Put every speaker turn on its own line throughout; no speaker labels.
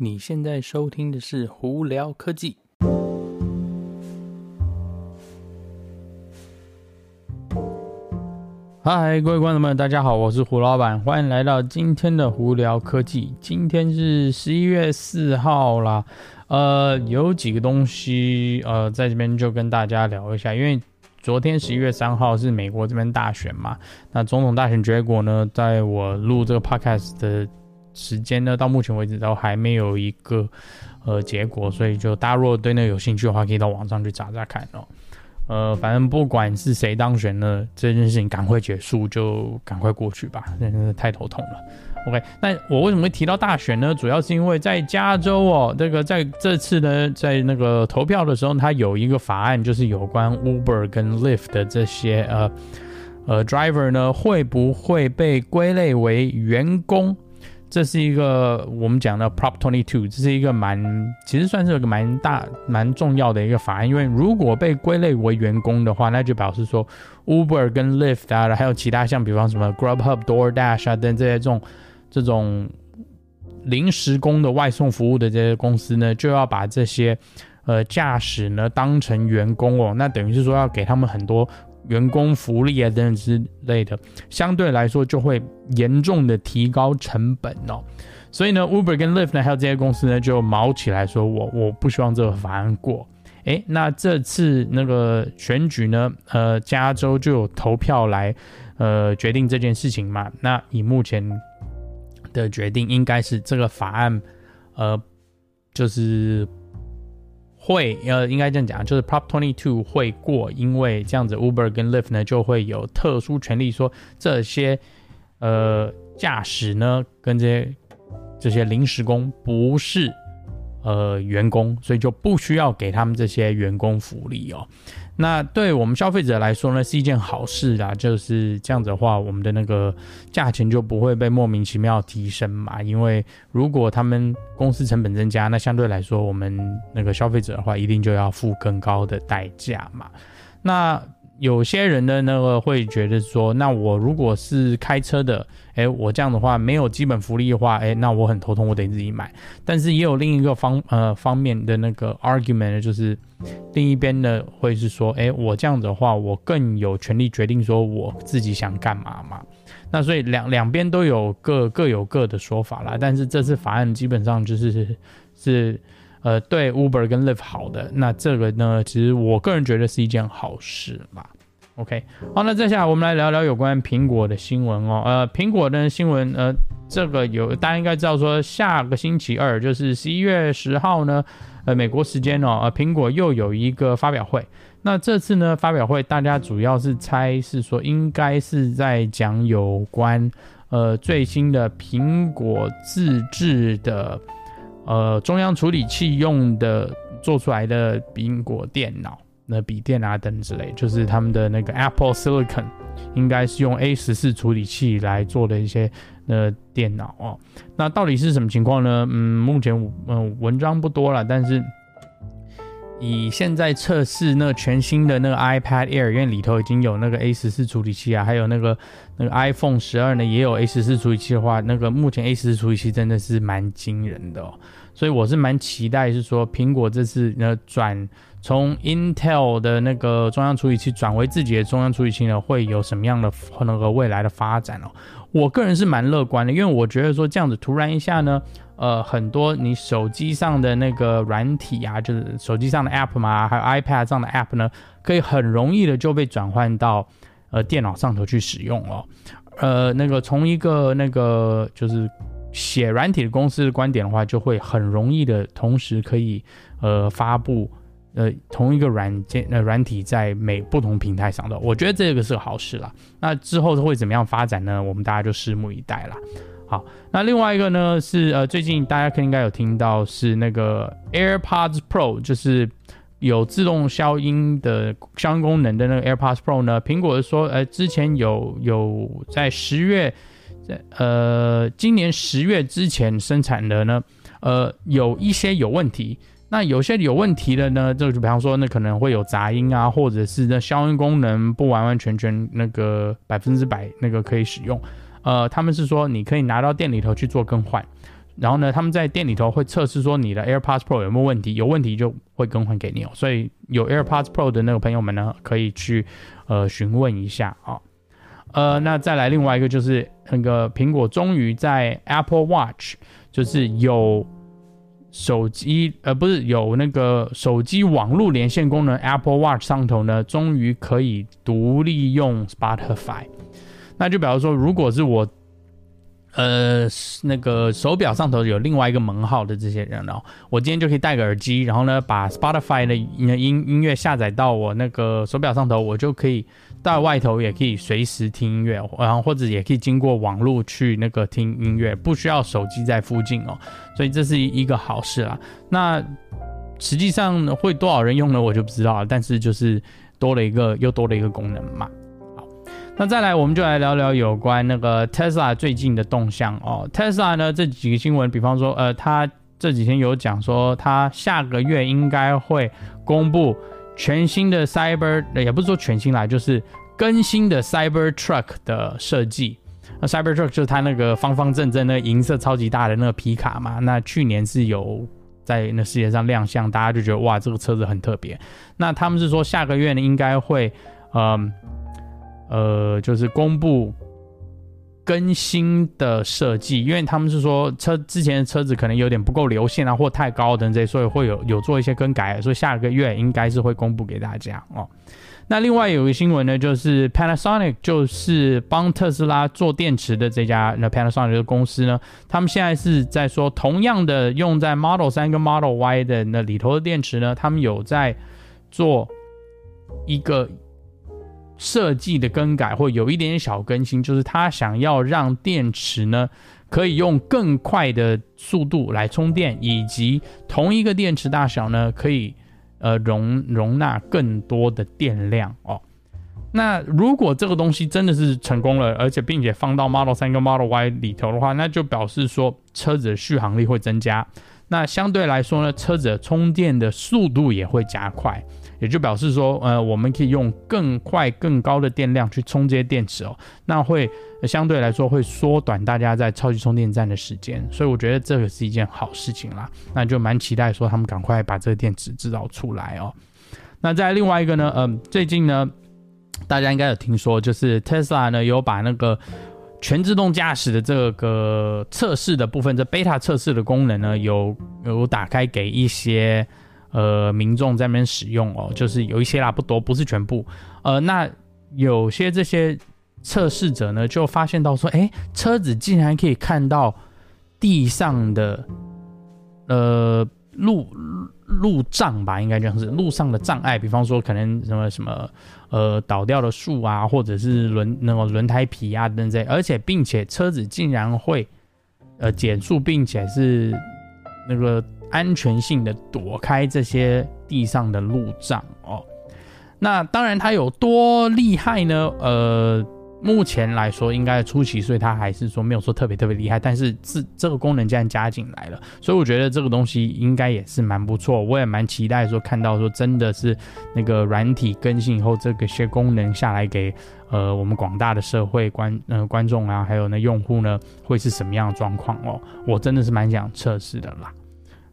你现在收听的是《胡聊科技》。嗨，各位观众们，大家好，我是胡老板，欢迎来到今天的《胡聊科技》。今天是十一月四号啦，呃，有几个东西，呃，在这边就跟大家聊一下，因为昨天十一月三号是美国这边大选嘛，那总统大选结果呢，在我录这个 podcast 的。时间呢，到目前为止都还没有一个呃结果，所以就大家如果对那个有兴趣的话，可以到网上去查查看哦。呃，反正不管是谁当选呢，这件事情赶快结束，就赶快过去吧，真的太头痛了。OK，那我为什么会提到大选呢？主要是因为在加州哦，这个在这次呢，在那个投票的时候，它有一个法案，就是有关 Uber 跟 Lyft 的这些呃呃 driver 呢，会不会被归类为员工？这是一个我们讲的 Prop Twenty Two，这是一个蛮，其实算是一个蛮大、蛮重要的一个法案。因为如果被归类为员工的话，那就表示说 Uber 跟 Lyft 啊，还有其他像比方什么 Grubhub、DoorDash 啊等这些这种这种临时工的外送服务的这些公司呢，就要把这些呃驾驶呢当成员工哦。那等于是说要给他们很多。员工福利啊等等之类的，相对来说就会严重的提高成本哦。所以呢，Uber 跟 Lyft 呢，还有这些公司呢，就毛起来说我我不希望这个法案过。诶，那这次那个选举呢，呃，加州就有投票来呃决定这件事情嘛。那以目前的决定，应该是这个法案，呃，就是。会呃，应该这样讲，就是 Prop Twenty Two 会过，因为这样子 Uber 跟 Lyft 呢就会有特殊权利，说这些呃驾驶呢跟这些这些临时工不是呃员工，所以就不需要给他们这些员工福利哦。那对我们消费者来说呢，是一件好事啦。就是这样子的话，我们的那个价钱就不会被莫名其妙提升嘛。因为如果他们公司成本增加，那相对来说，我们那个消费者的话，一定就要付更高的代价嘛。那有些人的那个会觉得说，那我如果是开车的，哎，我这样的话没有基本福利的话，哎，那我很头痛，我得自己买。但是也有另一个方呃方面的那个 argument，就是另一边呢会是说，哎，我这样的话，我更有权利决定说我自己想干嘛嘛。那所以两两边都有各各有各的说法啦。但是这次法案基本上就是是。呃，对 Uber 跟 Lyft 好的，那这个呢，其实我个人觉得是一件好事嘛。OK，好，那接下来我们来聊聊有关苹果的新闻哦。呃，苹果的新闻，呃，这个有大家应该知道说，下个星期二就是十一月十号呢，呃，美国时间哦，呃，苹果又有一个发表会。那这次呢，发表会大家主要是猜是说，应该是在讲有关呃最新的苹果自制的。呃，中央处理器用的做出来的苹果电脑、那笔电啊等之类，就是他们的那个 Apple Silicon，应该是用 A 十四处理器来做的一些呃电脑哦。那到底是什么情况呢？嗯，目前嗯、文章不多了，但是以现在测试那个全新的那个 iPad Air，因为里头已经有那个 A 十四处理器啊，还有那个那个 iPhone 十二呢也有 A 十四处理器的话，那个目前 A 十四处理器真的是蛮惊人的。所以我是蛮期待，是说苹果这次呢转从 Intel 的那个中央处理器转为自己的中央处理器呢，会有什么样的那个未来的发展哦？我个人是蛮乐观的，因为我觉得说这样子突然一下呢，呃，很多你手机上的那个软体啊，就是手机上的 App 嘛，还有 iPad 上的 App 呢，可以很容易的就被转换到呃电脑上头去使用哦。呃，那个从一个那个就是。写软体的公司的观点的话，就会很容易的同时可以呃发布呃同一个软件呃软体在每不同平台上的，我觉得这个是个好事啦。那之后会怎么样发展呢？我们大家就拭目以待啦。好，那另外一个呢是呃最近大家可应该有听到是那个 AirPods Pro，就是有自动消音的消音功能的那个 AirPods Pro 呢，苹果说呃之前有有在十月。呃，今年十月之前生产的呢，呃，有一些有问题。那有些有问题的呢，就比方说，那可能会有杂音啊，或者是那消音功能不完完全全那个百分之百那个可以使用。呃，他们是说你可以拿到店里头去做更换。然后呢，他们在店里头会测试说你的 AirPods Pro 有没有问题，有问题就会更换给你哦。所以有 AirPods Pro 的那个朋友们呢，可以去呃询问一下啊、呃，那再来另外一个就是那个苹果终于在 Apple Watch 就是有手机呃不是有那个手机网络连线功能 Apple Watch 上头呢，终于可以独立用 Spotify。那就比方说，如果是我。呃，那个手表上头有另外一个门号的这些人哦，我今天就可以戴个耳机，然后呢，把 Spotify 的音音乐下载到我那个手表上头，我就可以到外头也可以随时听音乐，然后或者也可以经过网络去那个听音乐，不需要手机在附近哦，所以这是一个好事啦。那实际上会多少人用呢？我就不知道了，但是就是多了一个又多了一个功能嘛。那再来，我们就来聊聊有关那个 Tesla 最近的动向哦。Tesla 呢，这几个新闻，比方说，呃，他这几天有讲说，他下个月应该会公布全新的 Cyber，也不是说全新啦，就是更新的 Cyber Truck 的设计。那 Cyber Truck 就是它那个方方正正、那个银色超级大的那个皮卡嘛。那去年是有在那世界上亮相，大家就觉得哇，这个车子很特别。那他们是说下个月呢，应该会，嗯、呃，就是公布更新的设计，因为他们是说车之前的车子可能有点不够流线啊，或太高等这些，所以会有有做一些更改，所以下个月应该是会公布给大家哦。那另外有一个新闻呢，就是 Panasonic 就是帮特斯拉做电池的这家那 Panasonic 的公司呢，他们现在是在说，同样的用在 Model 3跟 Model Y 的那里头的电池呢，他们有在做一个。设计的更改或有一点点小更新，就是他想要让电池呢可以用更快的速度来充电，以及同一个电池大小呢可以呃容容纳更多的电量哦。那如果这个东西真的是成功了，而且并且放到 Model 3跟 Model Y 里头的话，那就表示说车子的续航力会增加。那相对来说呢，车子充电的速度也会加快。也就表示说，呃，我们可以用更快、更高的电量去充这些电池哦，那会相对来说会缩短大家在超级充电站的时间，所以我觉得这个是一件好事情啦。那就蛮期待说他们赶快把这个电池制造出来哦。那再另外一个呢，嗯、呃，最近呢，大家应该有听说，就是 Tesla 呢有把那个全自动驾驶的这个测试的部分，这 beta 测试的功能呢，有有打开给一些。呃，民众在那边使用哦，就是有一些啦，不多，不是全部。呃，那有些这些测试者呢，就发现到说，哎，车子竟然可以看到地上的呃路路障吧，应该这样子，路上的障碍，比方说可能什么什么呃倒掉的树啊，或者是轮那个轮胎皮啊等等，而且并且车子竟然会呃减速，并且是那个。安全性的躲开这些地上的路障哦，那当然它有多厉害呢？呃，目前来说应该初期，所以它还是说没有说特别特别厉害。但是这这个功能既然加进来了，所以我觉得这个东西应该也是蛮不错。我也蛮期待说看到说真的是那个软体更新以后，这个些功能下来给呃我们广大的社会观呃观众啊，还有那用户呢，会是什么样的状况哦？我真的是蛮想测试的啦。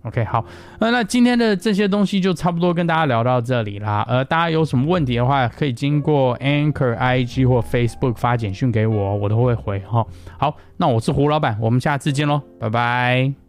OK，好，呃，那今天的这些东西就差不多跟大家聊到这里啦。呃，大家有什么问题的话，可以经过 Anchor、IG 或 Facebook 发简讯给我，我都会回哈。好，那我是胡老板，我们下次见喽，拜拜。